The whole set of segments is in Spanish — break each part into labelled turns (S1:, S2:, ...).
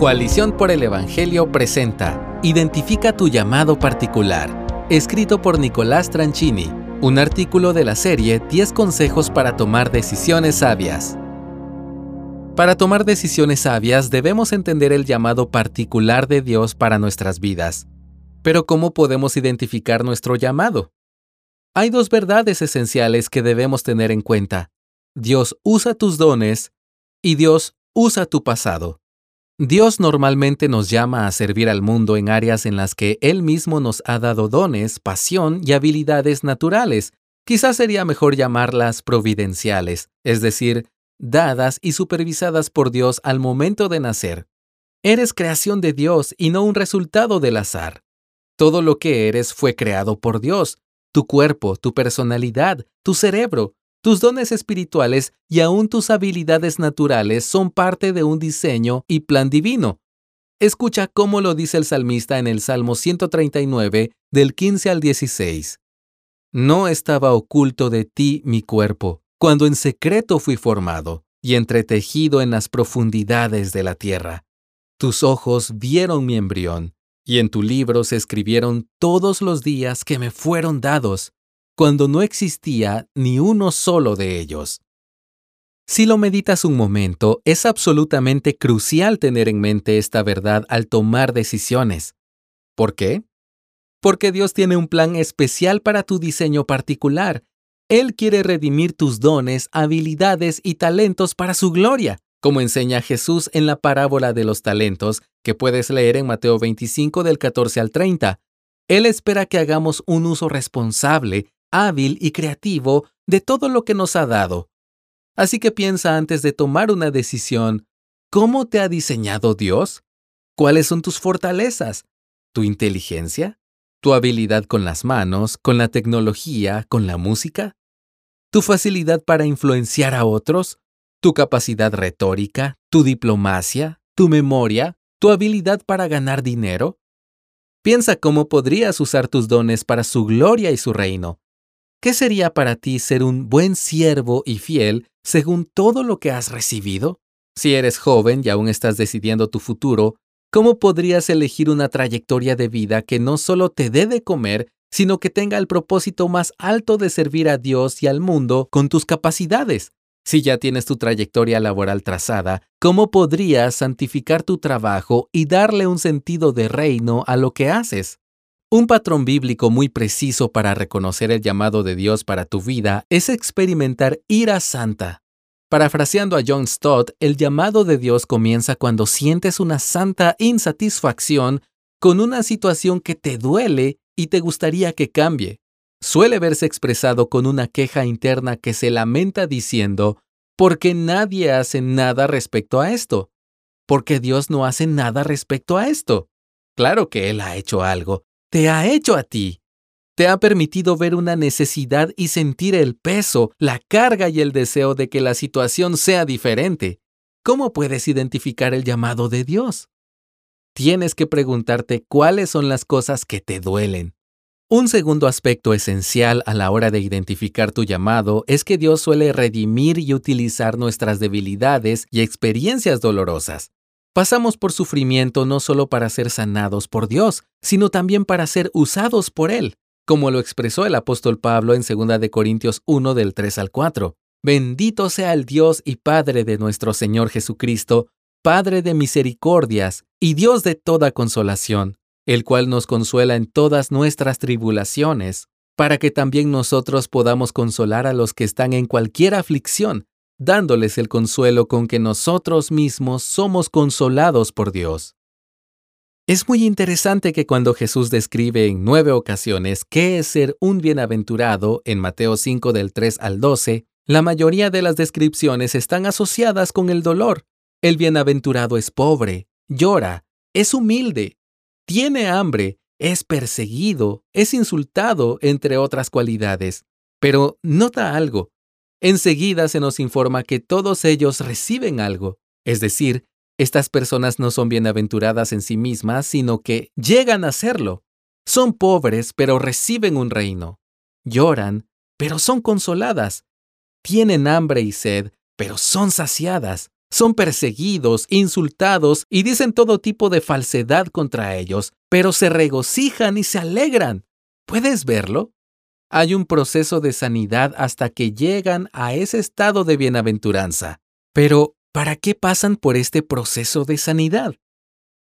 S1: Coalición por el Evangelio presenta Identifica tu llamado particular, escrito por Nicolás Tranchini, un artículo de la serie 10 consejos para tomar decisiones sabias. Para tomar decisiones sabias debemos entender el llamado particular de Dios para nuestras vidas. Pero ¿cómo podemos identificar nuestro llamado? Hay dos verdades esenciales que debemos tener en cuenta. Dios usa tus dones y Dios usa tu pasado. Dios normalmente nos llama a servir al mundo en áreas en las que Él mismo nos ha dado dones, pasión y habilidades naturales. Quizás sería mejor llamarlas providenciales, es decir, dadas y supervisadas por Dios al momento de nacer. Eres creación de Dios y no un resultado del azar. Todo lo que eres fue creado por Dios. Tu cuerpo, tu personalidad, tu cerebro, tus dones espirituales y aún tus habilidades naturales son parte de un diseño y plan divino. Escucha cómo lo dice el salmista en el Salmo 139, del 15 al 16. No estaba oculto de ti mi cuerpo, cuando en secreto fui formado y entretejido en las profundidades de la tierra. Tus ojos vieron mi embrión, y en tu libro se escribieron todos los días que me fueron dados cuando no existía ni uno solo de ellos. Si lo meditas un momento, es absolutamente crucial tener en mente esta verdad al tomar decisiones. ¿Por qué? Porque Dios tiene un plan especial para tu diseño particular. Él quiere redimir tus dones, habilidades y talentos para su gloria, como enseña Jesús en la parábola de los talentos, que puedes leer en Mateo 25 del 14 al 30. Él espera que hagamos un uso responsable hábil y creativo de todo lo que nos ha dado. Así que piensa antes de tomar una decisión, ¿cómo te ha diseñado Dios? ¿Cuáles son tus fortalezas? ¿Tu inteligencia? ¿Tu habilidad con las manos, con la tecnología, con la música? ¿Tu facilidad para influenciar a otros? ¿Tu capacidad retórica? ¿Tu diplomacia? ¿Tu memoria? ¿Tu habilidad para ganar dinero? Piensa cómo podrías usar tus dones para su gloria y su reino. ¿Qué sería para ti ser un buen siervo y fiel según todo lo que has recibido? Si eres joven y aún estás decidiendo tu futuro, ¿cómo podrías elegir una trayectoria de vida que no solo te dé de comer, sino que tenga el propósito más alto de servir a Dios y al mundo con tus capacidades? Si ya tienes tu trayectoria laboral trazada, ¿cómo podrías santificar tu trabajo y darle un sentido de reino a lo que haces? Un patrón bíblico muy preciso para reconocer el llamado de Dios para tu vida es experimentar ira santa. Parafraseando a John Stott, el llamado de Dios comienza cuando sientes una santa insatisfacción con una situación que te duele y te gustaría que cambie. Suele verse expresado con una queja interna que se lamenta diciendo, ¿por qué nadie hace nada respecto a esto? ¿Por qué Dios no hace nada respecto a esto? Claro que Él ha hecho algo, te ha hecho a ti. Te ha permitido ver una necesidad y sentir el peso, la carga y el deseo de que la situación sea diferente. ¿Cómo puedes identificar el llamado de Dios? Tienes que preguntarte cuáles son las cosas que te duelen. Un segundo aspecto esencial a la hora de identificar tu llamado es que Dios suele redimir y utilizar nuestras debilidades y experiencias dolorosas. Pasamos por sufrimiento no solo para ser sanados por Dios, sino también para ser usados por Él, como lo expresó el apóstol Pablo en 2 de Corintios 1 del 3 al 4. Bendito sea el Dios y Padre de nuestro Señor Jesucristo, Padre de misericordias y Dios de toda consolación, el cual nos consuela en todas nuestras tribulaciones, para que también nosotros podamos consolar a los que están en cualquier aflicción, dándoles el consuelo con que nosotros mismos somos consolados por Dios. Es muy interesante que cuando Jesús describe en nueve ocasiones qué es ser un bienaventurado en Mateo 5 del 3 al 12, la mayoría de las descripciones están asociadas con el dolor. El bienaventurado es pobre, llora, es humilde, tiene hambre, es perseguido, es insultado, entre otras cualidades. Pero nota algo, Enseguida se nos informa que todos ellos reciben algo, es decir, estas personas no son bienaventuradas en sí mismas, sino que llegan a serlo. Son pobres, pero reciben un reino. Lloran, pero son consoladas. Tienen hambre y sed, pero son saciadas. Son perseguidos, insultados y dicen todo tipo de falsedad contra ellos, pero se regocijan y se alegran. ¿Puedes verlo? Hay un proceso de sanidad hasta que llegan a ese estado de bienaventuranza. Pero, ¿para qué pasan por este proceso de sanidad?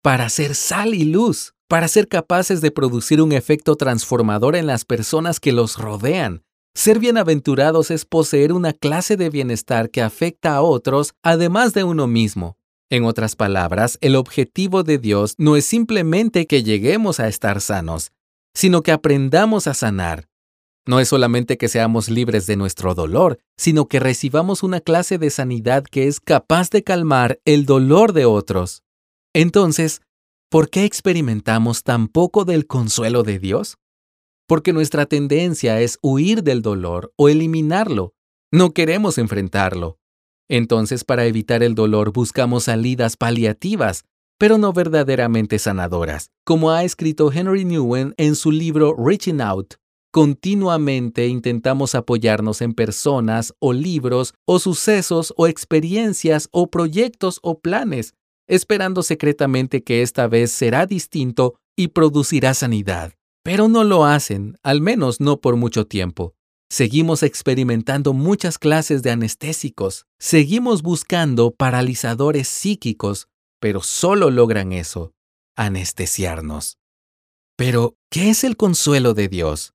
S1: Para ser sal y luz, para ser capaces de producir un efecto transformador en las personas que los rodean, ser bienaventurados es poseer una clase de bienestar que afecta a otros además de uno mismo. En otras palabras, el objetivo de Dios no es simplemente que lleguemos a estar sanos, sino que aprendamos a sanar. No es solamente que seamos libres de nuestro dolor, sino que recibamos una clase de sanidad que es capaz de calmar el dolor de otros. Entonces, ¿por qué experimentamos tan poco del consuelo de Dios? porque nuestra tendencia es huir del dolor o eliminarlo. No queremos enfrentarlo. Entonces, para evitar el dolor, buscamos salidas paliativas, pero no verdaderamente sanadoras, como ha escrito Henry Newen en su libro Reaching Out. Continuamente intentamos apoyarnos en personas o libros o sucesos o experiencias o proyectos o planes, esperando secretamente que esta vez será distinto y producirá sanidad. Pero no lo hacen, al menos no por mucho tiempo. Seguimos experimentando muchas clases de anestésicos, seguimos buscando paralizadores psíquicos, pero solo logran eso, anestesiarnos. Pero, ¿qué es el consuelo de Dios?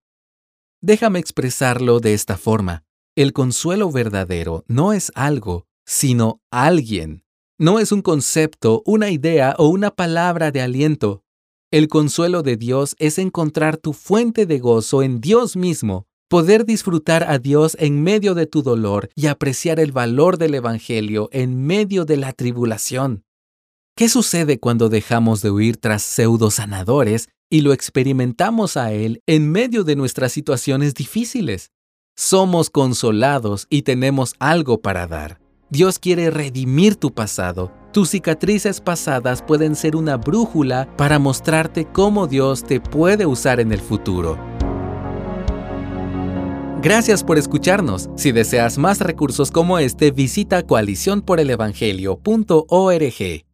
S1: Déjame expresarlo de esta forma. El consuelo verdadero no es algo, sino alguien. No es un concepto, una idea o una palabra de aliento. El consuelo de Dios es encontrar tu fuente de gozo en Dios mismo, poder disfrutar a Dios en medio de tu dolor y apreciar el valor del Evangelio en medio de la tribulación. ¿Qué sucede cuando dejamos de huir tras pseudo sanadores y lo experimentamos a Él en medio de nuestras situaciones difíciles? Somos consolados y tenemos algo para dar. Dios quiere redimir tu pasado. Tus cicatrices pasadas pueden ser una brújula para mostrarte cómo Dios te puede usar en el futuro. Gracias por escucharnos. Si deseas más recursos como este, visita coaliciónporelevangelio.org.